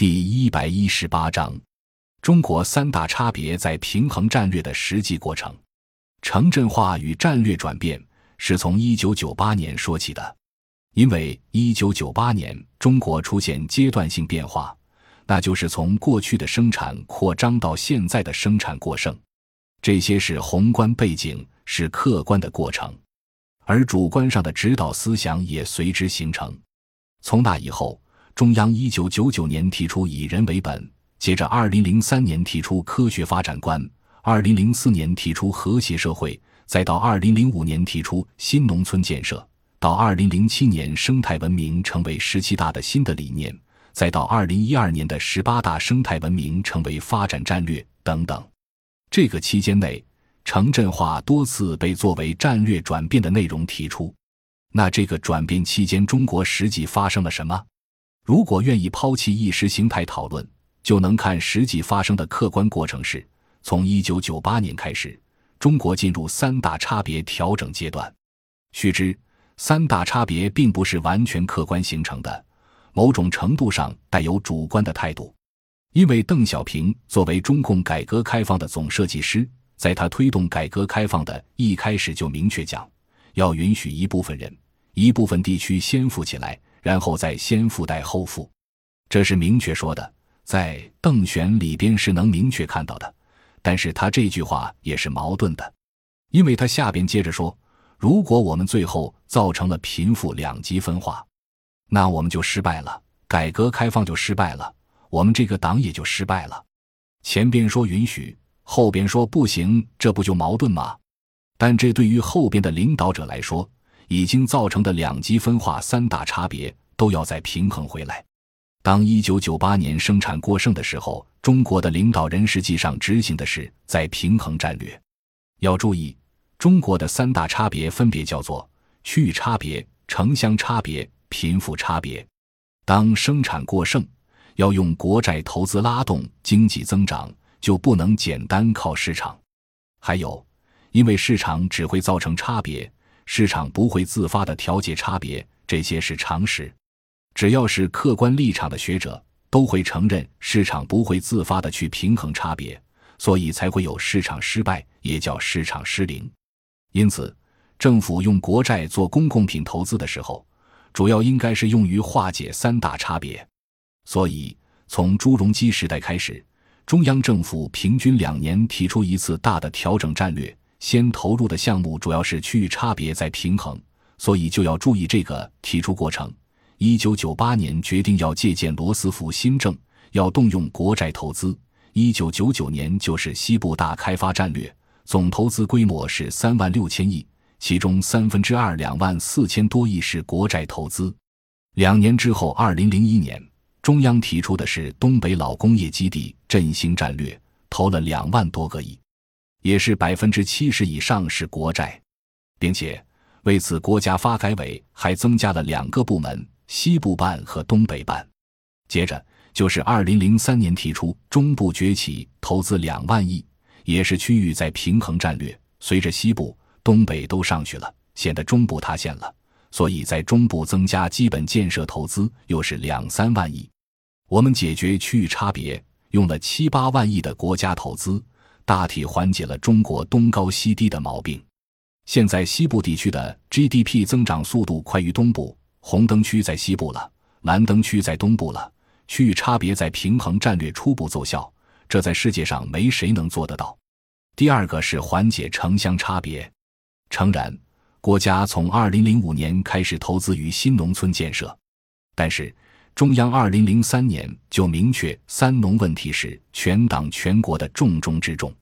第一百一十八章：中国三大差别在平衡战略的实际过程。城镇化与战略转变是从一九九八年说起的，因为一九九八年中国出现阶段性变化，那就是从过去的生产扩张到现在的生产过剩。这些是宏观背景，是客观的过程，而主观上的指导思想也随之形成。从那以后。中央一九九九年提出以人为本，接着二零零三年提出科学发展观，二零零四年提出和谐社会，再到二零零五年提出新农村建设，到二零零七年生态文明成为十七大的新的理念，再到二零一二年的十八大生态文明成为发展战略等等。这个期间内，城镇化多次被作为战略转变的内容提出。那这个转变期间，中国实际发生了什么？如果愿意抛弃意识形态讨论，就能看实际发生的客观过程是：从一九九八年开始，中国进入三大差别调整阶段。须知，三大差别并不是完全客观形成的，某种程度上带有主观的态度。因为邓小平作为中共改革开放的总设计师，在他推动改革开放的一开始就明确讲，要允许一部分人、一部分地区先富起来。然后再先富带后富，这是明确说的，在邓选里边是能明确看到的。但是他这句话也是矛盾的，因为他下边接着说：如果我们最后造成了贫富两极分化，那我们就失败了，改革开放就失败了，我们这个党也就失败了。前边说允许，后边说不行，这不就矛盾吗？但这对于后边的领导者来说。已经造成的两极分化、三大差别都要再平衡回来。当一九九八年生产过剩的时候，中国的领导人实际上执行的是在平衡战略。要注意，中国的三大差别分别叫做区域差别、城乡差别、贫富差别。当生产过剩，要用国债投资拉动经济增长，就不能简单靠市场。还有，因为市场只会造成差别。市场不会自发的调节差别，这些是常识。只要是客观立场的学者，都会承认市场不会自发的去平衡差别，所以才会有市场失败，也叫市场失灵。因此，政府用国债做公共品投资的时候，主要应该是用于化解三大差别。所以，从朱镕基时代开始，中央政府平均两年提出一次大的调整战略。先投入的项目主要是区域差别在平衡，所以就要注意这个提出过程。一九九八年决定要借鉴罗斯福新政，要动用国债投资。一九九九年就是西部大开发战略，总投资规模是三万六千亿，其中三分之二两万四千多亿是国债投资。两年之后，二零零一年，中央提出的是东北老工业基地振兴战略，投了两万多个亿。也是百分之七十以上是国债，并且为此，国家发改委还增加了两个部门：西部办和东北办。接着就是二零零三年提出中部崛起，投资两万亿，也是区域在平衡战略。随着西部、东北都上去了，显得中部塌陷了，所以在中部增加基本建设投资，又是两三万亿。我们解决区域差别，用了七八万亿的国家投资。大体缓解了中国东高西低的毛病。现在西部地区的 GDP 增长速度快于东部，红灯区在西部了，蓝灯区在东部了。区域差别在平衡战略初步奏效，这在世界上没谁能做得到。第二个是缓解城乡差别。诚然，国家从2005年开始投资于新农村建设，但是。中央二零零三年就明确“三农”问题是全党全国的重中之重。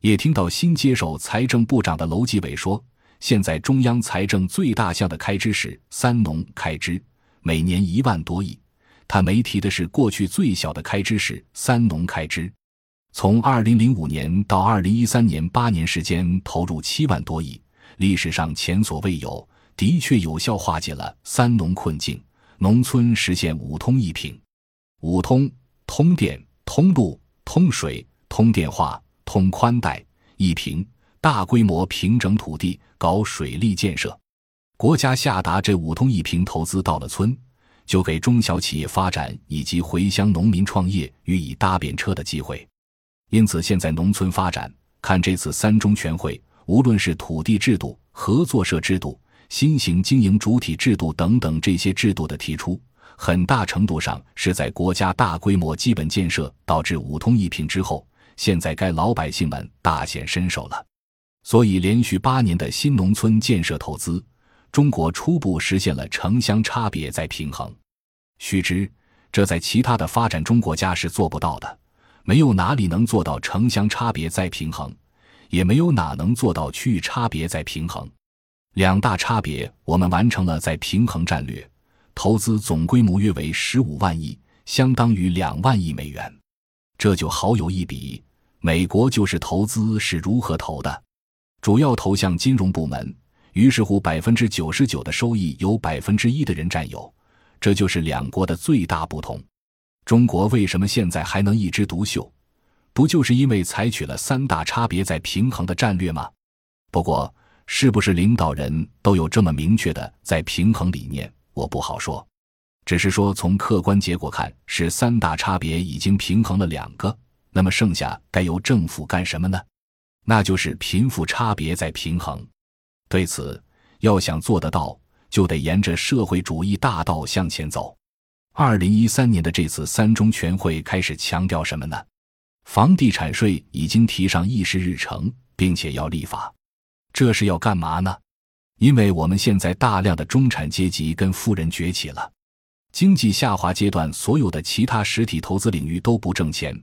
也听到新接手财政部长的楼继伟说，现在中央财政最大项的开支是“三农”开支，每年一万多亿。他没提的是，过去最小的开支是“三农”开支，从二零零五年到二零一三年八年时间投入七万多亿，历史上前所未有，的确有效化解了“三农”困境。农村实现五通一平，五通通电、通路、通水、通电话、通宽带；一平大规模平整土地，搞水利建设。国家下达这五通一平投资到了村，就给中小企业发展以及回乡农民创业予以搭便车的机会。因此，现在农村发展，看这次三中全会，无论是土地制度、合作社制度、新型经营主体制度等等这些制度的提出，很大程度上是在国家大规模基本建设导致五通一平之后，现在该老百姓们大显身手了。所以，连续八年的新农村建设投资，中国初步实现了城乡差别再平衡。须知，这在其他的发展中国家是做不到的。没有哪里能做到城乡差别再平衡，也没有哪能做到区域差别再平衡。两大差别，我们完成了再平衡战略，投资总规模约为十五万亿，相当于两万亿美元。这就好有一比，美国就是投资是如何投的，主要投向金融部门，于是乎百分之九十九的收益由百分之一的人占有，这就是两国的最大不同。中国为什么现在还能一枝独秀？不就是因为采取了三大差别在平衡的战略吗？不过，是不是领导人都有这么明确的在平衡理念，我不好说。只是说，从客观结果看，是三大差别已经平衡了两个，那么剩下该由政府干什么呢？那就是贫富差别在平衡。对此，要想做得到，就得沿着社会主义大道向前走。二零一三年的这次三中全会开始强调什么呢？房地产税已经提上议事日程，并且要立法。这是要干嘛呢？因为我们现在大量的中产阶级跟富人崛起了，经济下滑阶段，所有的其他实体投资领域都不挣钱，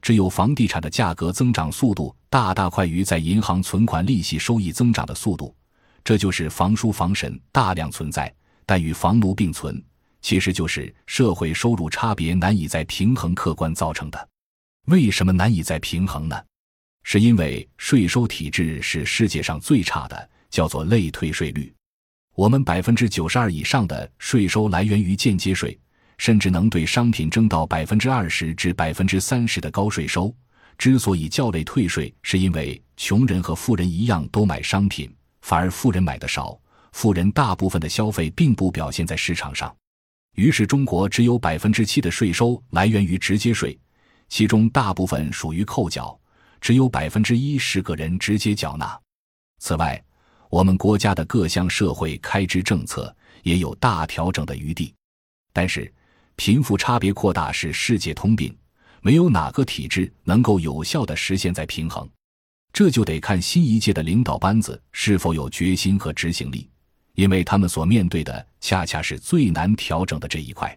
只有房地产的价格增长速度大大快于在银行存款利息收益增长的速度。这就是房叔房婶大量存在，但与房奴并存。其实就是社会收入差别难以再平衡客观造成的。为什么难以再平衡呢？是因为税收体制是世界上最差的，叫做类退税率。我们百分之九十二以上的税收来源于间接税，甚至能对商品征到百分之二十至百分之三十的高税收。之所以叫类退税，是因为穷人和富人一样都买商品，反而富人买的少，富人大部分的消费并不表现在市场上。于是，中国只有百分之七的税收来源于直接税，其中大部分属于扣缴，只有百分之一十个人直接缴纳。此外，我们国家的各项社会开支政策也有大调整的余地。但是，贫富差别扩大是世界通病，没有哪个体制能够有效的实现在平衡。这就得看新一届的领导班子是否有决心和执行力。因为他们所面对的恰恰是最难调整的这一块，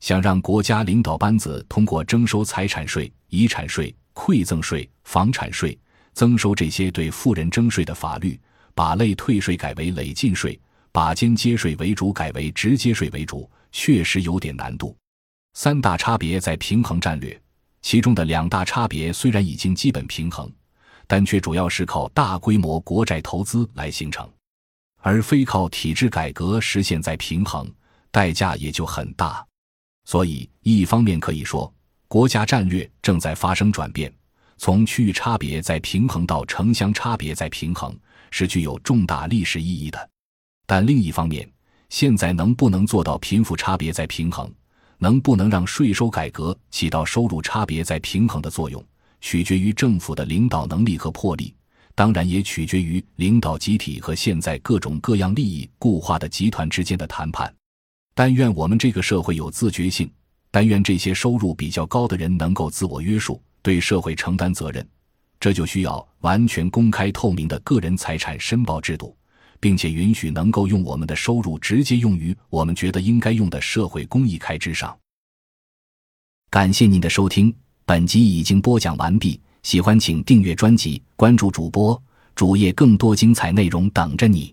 想让国家领导班子通过征收财产税、遗产税、馈赠税、房产税，增收这些对富人征税的法律，把类退税改为累进税，把间接税为主改为直接税为主，确实有点难度。三大差别在平衡战略，其中的两大差别虽然已经基本平衡，但却主要是靠大规模国债投资来形成。而非靠体制改革实现再平衡，代价也就很大。所以，一方面可以说，国家战略正在发生转变，从区域差别再平衡到城乡差别再平衡，是具有重大历史意义的。但另一方面，现在能不能做到贫富差别再平衡，能不能让税收改革起到收入差别再平衡的作用，取决于政府的领导能力和魄力。当然也取决于领导集体和现在各种各样利益固化的集团之间的谈判。但愿我们这个社会有自觉性，但愿这些收入比较高的人能够自我约束，对社会承担责任。这就需要完全公开透明的个人财产申报制度，并且允许能够用我们的收入直接用于我们觉得应该用的社会公益开支上。感谢您的收听，本集已经播讲完毕。喜欢请订阅专辑，关注主播主页，更多精彩内容等着你。